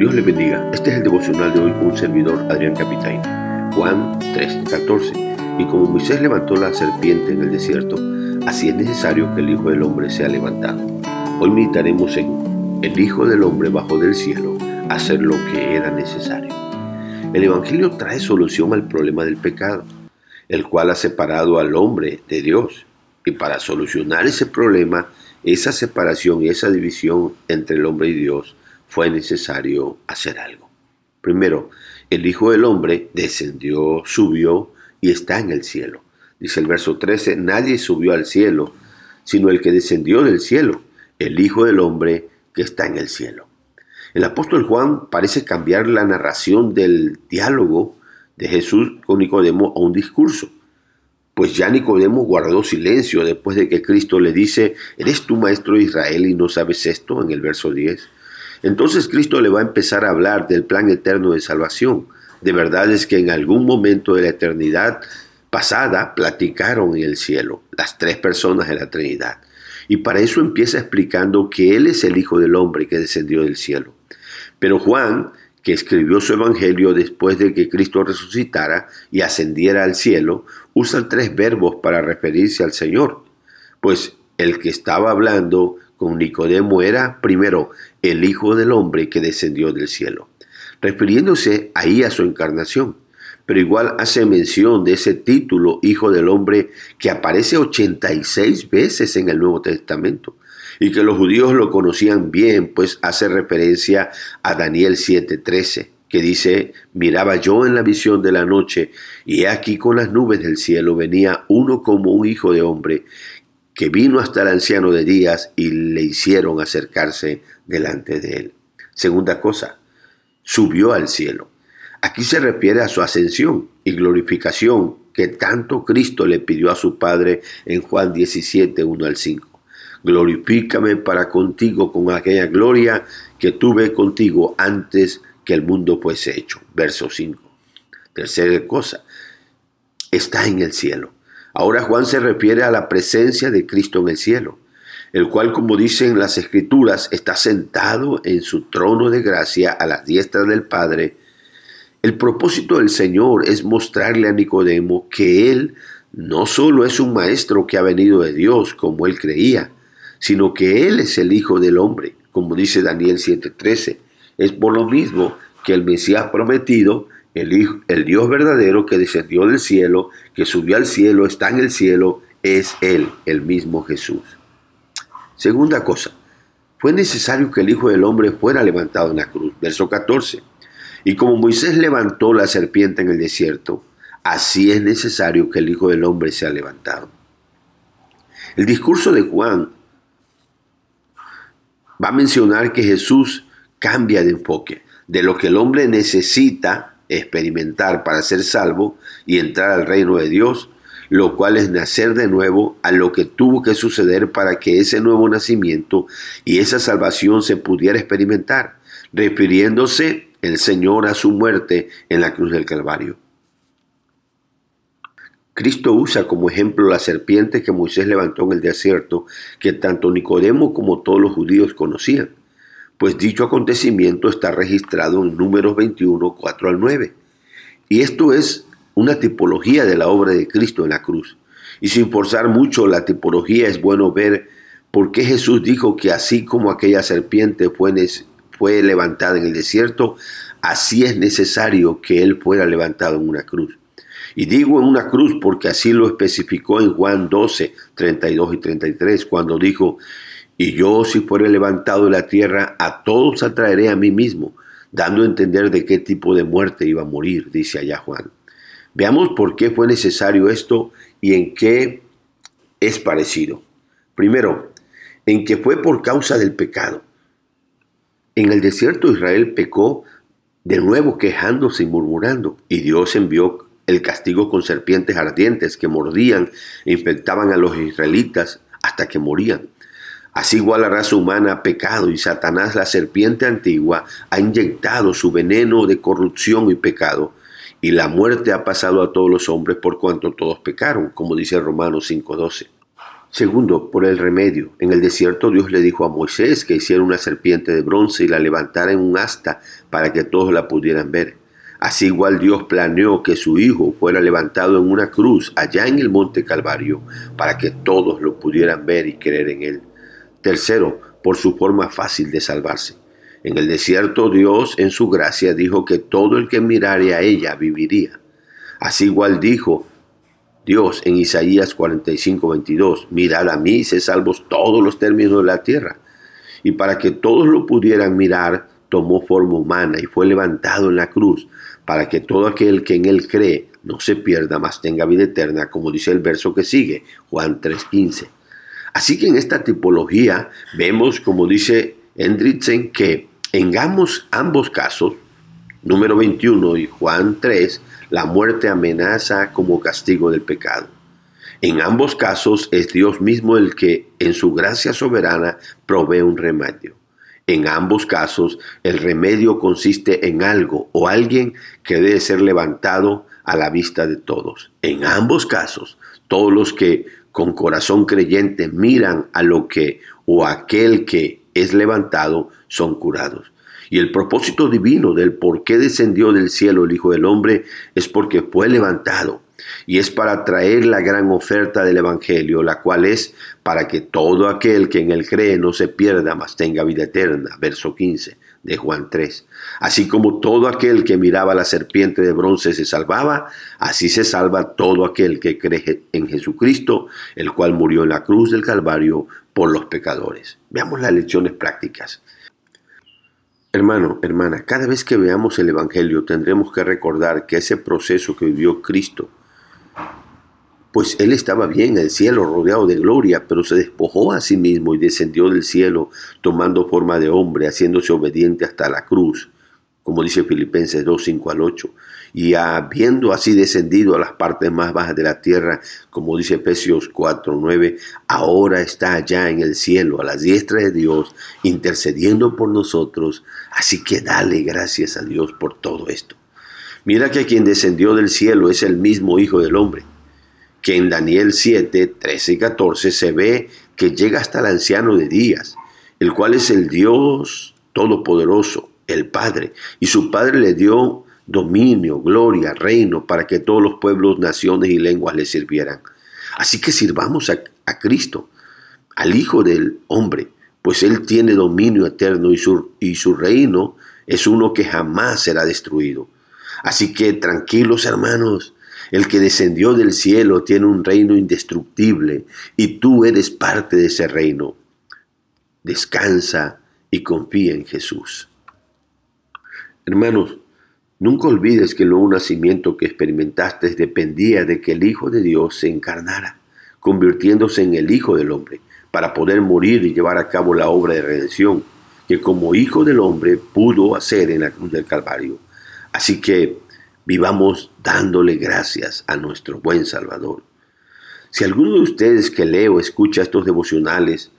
Dios le bendiga. Este es el devocional de hoy con un servidor, Adrián Capitán. Juan 3:14. Y como Moisés levantó la serpiente en el desierto, así es necesario que el Hijo del Hombre sea levantado. Hoy meditaremos en el Hijo del Hombre bajo del cielo, hacer lo que era necesario. El Evangelio trae solución al problema del pecado, el cual ha separado al hombre de Dios. Y para solucionar ese problema, esa separación y esa división entre el hombre y Dios, fue necesario hacer algo. Primero, el Hijo del Hombre descendió, subió y está en el cielo. Dice el verso 13, nadie subió al cielo, sino el que descendió del cielo, el Hijo del Hombre que está en el cielo. El apóstol Juan parece cambiar la narración del diálogo de Jesús con Nicodemo a un discurso. Pues ya Nicodemo guardó silencio después de que Cristo le dice, ¿eres tú maestro de Israel y no sabes esto? en el verso 10. Entonces Cristo le va a empezar a hablar del plan eterno de salvación. De verdad es que en algún momento de la eternidad pasada platicaron en el cielo las tres personas de la Trinidad. Y para eso empieza explicando que Él es el Hijo del Hombre que descendió del cielo. Pero Juan, que escribió su Evangelio después de que Cristo resucitara y ascendiera al cielo, usa tres verbos para referirse al Señor. Pues el que estaba hablando con Nicodemo era, primero, el Hijo del Hombre que descendió del cielo, refiriéndose ahí a su encarnación. Pero igual hace mención de ese título, Hijo del Hombre, que aparece 86 veces en el Nuevo Testamento y que los judíos lo conocían bien, pues hace referencia a Daniel 7:13, que dice, miraba yo en la visión de la noche, y aquí con las nubes del cielo venía uno como un hijo de hombre, que vino hasta el anciano de días y le hicieron acercarse delante de él. Segunda cosa, subió al cielo. Aquí se refiere a su ascensión y glorificación que tanto Cristo le pidió a su Padre en Juan 17, 1 al 5. Glorifícame para contigo con aquella gloria que tuve contigo antes que el mundo fuese hecho. Verso 5. Tercera cosa, está en el cielo. Ahora Juan se refiere a la presencia de Cristo en el cielo, el cual, como dicen las escrituras, está sentado en su trono de gracia a la diestra del Padre. El propósito del Señor es mostrarle a Nicodemo que Él no solo es un maestro que ha venido de Dios, como él creía, sino que Él es el Hijo del Hombre, como dice Daniel 7:13. Es por lo mismo que el Mesías prometido el, Dios verdadero que descendió del cielo, que subió al cielo, está en el cielo, es Él, el mismo Jesús. Segunda cosa, fue necesario que el Hijo del Hombre fuera levantado en la cruz. Verso 14. Y como Moisés levantó la serpiente en el desierto, así es necesario que el Hijo del Hombre sea levantado. El discurso de Juan va a mencionar que Jesús cambia de enfoque. De lo que el hombre necesita experimentar para ser salvo y entrar al reino de Dios, lo cual es nacer de nuevo a lo que tuvo que suceder para que ese nuevo nacimiento y esa salvación se pudiera experimentar, refiriéndose el Señor a su muerte en la cruz del Calvario. Cristo usa como ejemplo la serpiente que Moisés levantó en el desierto, que tanto Nicodemo como todos los judíos conocían pues dicho acontecimiento está registrado en números 21, 4 al 9. Y esto es una tipología de la obra de Cristo en la cruz. Y sin forzar mucho la tipología es bueno ver por qué Jesús dijo que así como aquella serpiente fue, fue levantada en el desierto, así es necesario que Él fuera levantado en una cruz. Y digo en una cruz porque así lo especificó en Juan 12, 32 y 33, cuando dijo, y yo, si fuere levantado de la tierra, a todos atraeré a mí mismo, dando a entender de qué tipo de muerte iba a morir, dice allá Juan. Veamos por qué fue necesario esto y en qué es parecido. Primero, en que fue por causa del pecado. En el desierto Israel pecó de nuevo quejándose y murmurando, y Dios envió el castigo con serpientes ardientes que mordían e infectaban a los israelitas hasta que morían. Así igual la raza humana ha pecado y Satanás, la serpiente antigua, ha inyectado su veneno de corrupción y pecado, y la muerte ha pasado a todos los hombres por cuanto todos pecaron, como dice Romanos 5.12. Segundo, por el remedio. En el desierto Dios le dijo a Moisés que hiciera una serpiente de bronce y la levantara en un asta para que todos la pudieran ver. Así igual Dios planeó que su Hijo fuera levantado en una cruz allá en el monte Calvario para que todos lo pudieran ver y creer en él. Tercero, por su forma fácil de salvarse. En el desierto Dios en su gracia dijo que todo el que mirare a ella viviría. Así igual dijo Dios en Isaías 45, 22, mirad a mí, se salvos todos los términos de la tierra. Y para que todos lo pudieran mirar, tomó forma humana y fue levantado en la cruz, para que todo aquel que en él cree no se pierda, mas tenga vida eterna, como dice el verso que sigue, Juan 3.15. Así que en esta tipología vemos, como dice Hendrickson, que en ambos, casos, número 21 y Juan 3, la muerte amenaza como castigo del pecado. En ambos casos es Dios mismo el que, en su gracia soberana, provee un remedio. En ambos casos, el remedio consiste en algo o alguien que debe ser levantado a la vista de todos. En ambos casos, todos los que con corazón creyente miran a lo que o aquel que es levantado son curados. Y el propósito divino del por qué descendió del cielo el Hijo del Hombre es porque fue levantado. Y es para traer la gran oferta del Evangelio, la cual es para que todo aquel que en él cree no se pierda, mas tenga vida eterna. Verso 15 de Juan 3. Así como todo aquel que miraba la serpiente de bronce se salvaba, así se salva todo aquel que cree en Jesucristo, el cual murió en la cruz del Calvario por los pecadores. Veamos las lecciones prácticas. Hermano, hermana, cada vez que veamos el Evangelio tendremos que recordar que ese proceso que vivió Cristo, pues Él estaba bien en el cielo, rodeado de gloria, pero se despojó a sí mismo y descendió del cielo, tomando forma de hombre, haciéndose obediente hasta la cruz, como dice Filipenses 2, 5 al 8 y habiendo así descendido a las partes más bajas de la tierra, como dice Efesios 4, 9, ahora está allá en el cielo, a la diestra de Dios, intercediendo por nosotros. Así que dale gracias a Dios por todo esto. Mira que quien descendió del cielo es el mismo Hijo del Hombre, que en Daniel 7, 13 y 14 se ve que llega hasta el anciano de días, el cual es el Dios Todopoderoso, el Padre, y su Padre le dio dominio, gloria, reino, para que todos los pueblos, naciones y lenguas le sirvieran. Así que sirvamos a, Cristo, al Hijo del Hombre, pues Él tiene dominio eterno y su, y su reino es uno que jamás será destruido. Así que tranquilos hermanos, el que descendió del cielo tiene un reino indestructible y tú eres parte de ese reino. Descansa y confía en Jesús. Hermanos, Nunca olvides que el nuevo nacimiento que experimentaste dependía de que el Hijo de Dios se encarnara, convirtiéndose en el Hijo del Hombre, para poder morir y llevar a cabo la obra de redención que como Hijo del Hombre pudo hacer en la cruz del Calvario. Así que vivamos dándole gracias a nuestro buen Salvador. Si alguno de ustedes que leo escucha estos devocionales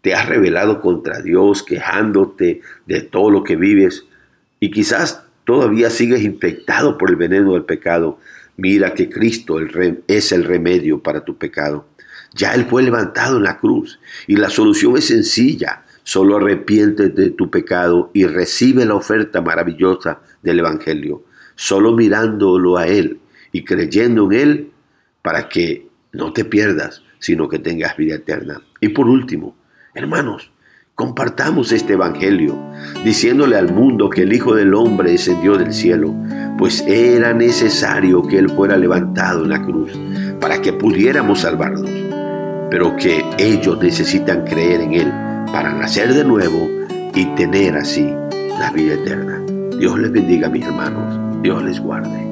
te has rebelado contra Dios, quejándote de todo lo que vives, y quizás todavía sigues infectado por el veneno del pecado, mira que Cristo es el remedio para tu pecado. Ya Él fue levantado en la cruz y la solución es sencilla. Solo arrepiente de tu pecado y recibe la oferta maravillosa del Evangelio. Solo mirándolo a Él y creyendo en Él para que no te pierdas, sino que tengas vida eterna. Y por último, hermanos, Compartamos este Evangelio, diciéndole al mundo que el Hijo del Hombre descendió del cielo, pues era necesario que Él fuera levantado en la cruz para que pudiéramos salvarnos, pero que ellos necesitan creer en Él para nacer de nuevo y tener así la vida eterna. Dios les bendiga, mis hermanos. Dios les guarde.